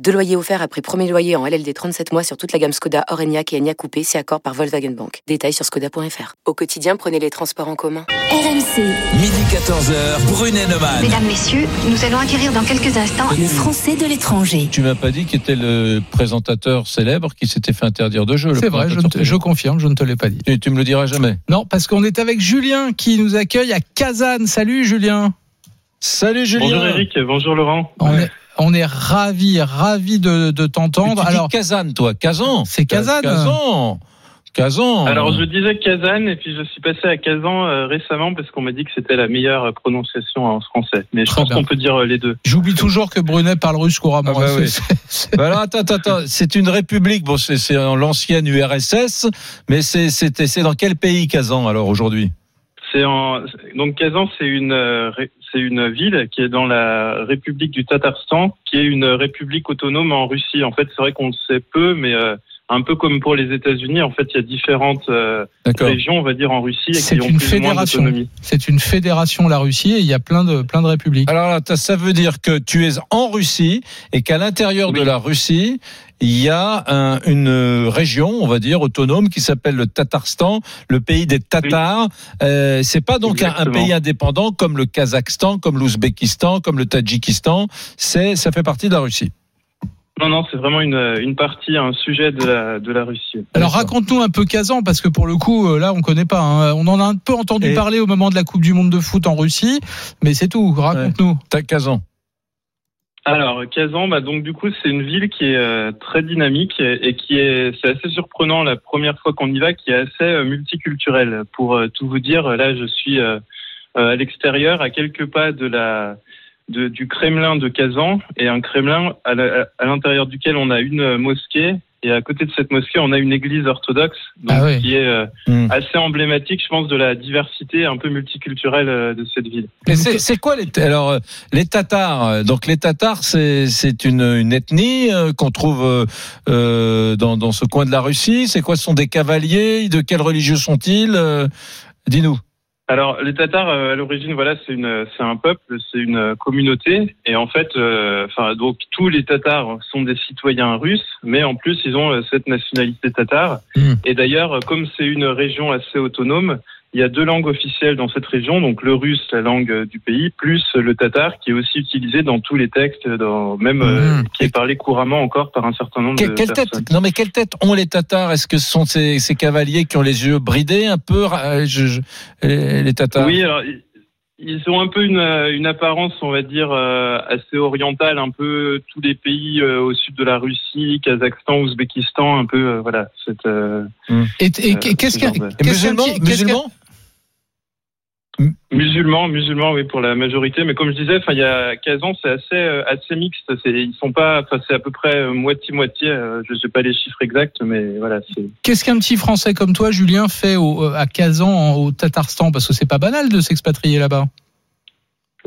Deux loyers offerts après premier loyer en LLD 37 mois sur toute la gamme Skoda, Orenia et Enya Coupé, c'est accord par Volkswagen Bank. Détails sur skoda.fr. Au quotidien, prenez les transports en commun. RMC. Midi 14h, Brunet Neumann. Mesdames, Messieurs, nous allons acquérir dans quelques instants le Français de l'étranger. Tu m'as pas dit qui était le présentateur célèbre qui s'était fait interdire de jeu. le C'est vrai, je, te- confirme, je ne te l'ai pas dit. Et tu me le diras jamais. Non, parce qu'on est avec Julien qui nous accueille à Kazan. Salut Julien. Salut Julien. Bonjour Eric, bonjour Laurent. On est, on est ravis, ravis de, de t'entendre. Alors, Kazan, toi. Kazan. C'est Kazan. Kazan. Kazan. Alors je disais Kazan et puis je suis passé à Kazan euh, récemment parce qu'on m'a dit que c'était la meilleure prononciation en français. Mais je Très pense qu'on peut dire euh, les deux. j'oublie toujours que Brunet parle russe couramment. Ah bah oui. Bah alors, attends, attends, attends. C'est une république. Bon, c'est c'est en l'ancienne URSS, mais c'est c'était c'est dans quel pays Kazan alors aujourd'hui? C'est en donc Kazan c'est une euh, c'est une ville qui est dans la République du Tatarstan, qui est une république autonome en Russie. En fait, c'est vrai qu'on le sait peu, mais euh, un peu comme pour les États-Unis, en fait, il y a différentes euh, régions, on va dire, en Russie et C'est qui ont une plus fédération. C'est une fédération, la Russie, et il y a plein de, plein de républiques. Alors là, ça veut dire que tu es en Russie et qu'à l'intérieur de Oui. la Russie, il y a un- une région, on va dire, autonome qui s'appelle le Tatarstan, le pays des Tatars. Euh, c'est pas donc un, un pays indépendant comme le Kazakhstan, comme l'Ouzbékistan, comme le Tadjikistan. C'est, ça fait partie de la Russie. Non, non, c'est vraiment une, une partie, un sujet de la, de la Russie. Alors raconte-nous un peu Kazan, parce que pour le coup, euh, là, on connaît pas. hein. On en a un peu entendu Et- parler au moment de la Coupe du Monde de foot en Russie, mais c'est tout. Raconte-nous. T'as Kazan. Alors, Kazan, bah, donc du coup, c'est une ville qui est euh, très dynamique et, et qui est, c'est assez surprenant la première fois qu'on y va, qui est assez euh, multiculturelle. Pour euh, tout vous dire, là, je suis euh, euh, à l'extérieur, à quelques pas de la de- du Kremlin de Kazan, et un Kremlin à l'intérieur duquel on a une euh, mosquée, et à côté de cette mosquée, on a une église orthodoxe, donc, Ah qui est euh, Hmm. assez emblématique, je pense, de la diversité un peu multiculturelle euh, de cette ville. C'est, quoi les alors euh, les Tatars Donc les Tatars, c'est une, une ethnie euh, qu'on trouve dans dans ce coin de la Russie. C'est quoi Ce sont des cavaliers De quelle religion sont-ils Euh, Dis-nous. Alors, les Tatars, euh, à l'origine, voilà, c'est une, c'est un peuple, c'est une communauté, et en fait, euh, enfin, donc tous les Tatars sont des citoyens russes, mais en plus, ils ont euh, cette nationalité tatare. Hmm. Et d'ailleurs, comme c'est une région assez autonome, il y a deux langues officielles dans cette région, donc le russe, la langue euh, du pays, plus le tatar, qui est aussi utilisé dans tous les textes, dans, même euh, Mhm. qui est parlé couramment encore par un certain nombre Que- de quelle personnes. tête Non mais quelle tête ont les Tatars? Est-ce que ce sont ces, ces cavaliers qui ont les yeux bridés un peu? Euh, je- je- les, les Tatars? Oui, alors ils- ont un peu une, euh, une apparence, on va dire, euh, assez orientale, un peu tous les pays euh, au sud de la Russie, Kazakhstan, Ouzbékistan, un peu, euh, voilà, cette, euh, Et, et Euh, qu'est-ce ce qu'un Et qu'est-ce qu'est-ce qu'un- Musulmans musulmans, oui, pour la majorité. Mais comme je disais, il y a Kazan, c'est assez, euh, assez mixte. Ils sont pas, c'est à peu près euh, moitié-moitié. euh, je sais pas les chiffres exacts, mais voilà. Qu'est-ce qu'un petit Français comme toi, Julien, fait à Kazan, au Tatarstan? Parce que c'est pas banal de s'expatrier là-bas.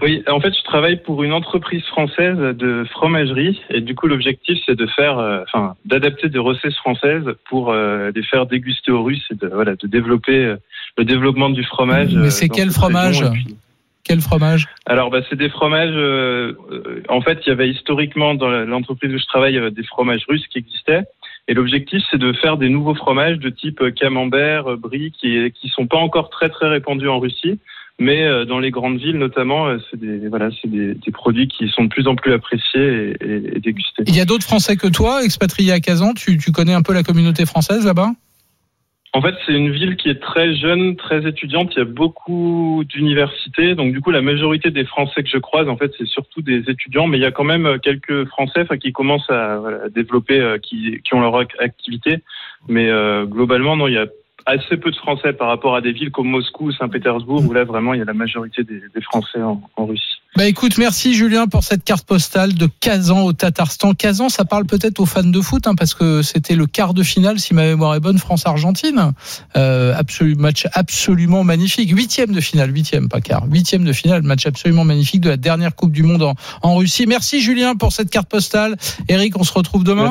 Oui, en fait, je travaille pour une entreprise française de fromagerie et du coup, l'objectif, c'est de faire, euh, enfin, d'adapter des recettes françaises pour euh, les faire déguster aux Russes et de, voilà, de développer euh, le développement du fromage. Mais c'est quel fromage puis- Quel fromage alors, bah, c'est des fromages. en fait, il y avait historiquement dans l'entreprise où je travaille des fromages russes qui existaient. Et l'objectif, c'est de faire des nouveaux fromages de type camembert, brie, qui qui sont pas encore très très répandus en Russie, mais euh, dans les grandes villes notamment, euh, c'est des voilà, c'est des, des produits qui sont de plus en plus appréciés et, et- et dégustés. Il y a d'autres Français que toi, expatriés à Kazan tu, tu connais un peu la communauté française là-bas? En fait, c'est une ville qui est très jeune, très étudiante. Il y a beaucoup d'universités. Donc, du coup, la majorité des Français que je croise, en fait, c'est surtout des étudiants. Mais il y a quand même euh, quelques Français qui commencent à, voilà, développer, qui, qui ont leur ac- activité. Mais euh, globalement, non, il y a assez peu de Français par rapport à des villes comme Moscou ou Saint-Pétersbourg, où là vraiment il y a la majorité des, Français en, Russie. Bah écoute, merci Julien pour cette carte postale de Kazan au Tatarstan. Kazan, ça parle peut-être aux fans de foot, hein, parce que c'était le quart de finale, si ma mémoire est bonne, France-Argentine. Euh, match absolument magnifique. Huitième de finale, huitième, pas quart. Huitième de finale, match absolument magnifique de la dernière Coupe du Monde en Russie. Merci Julien pour cette carte postale. Eric, on se retrouve demain.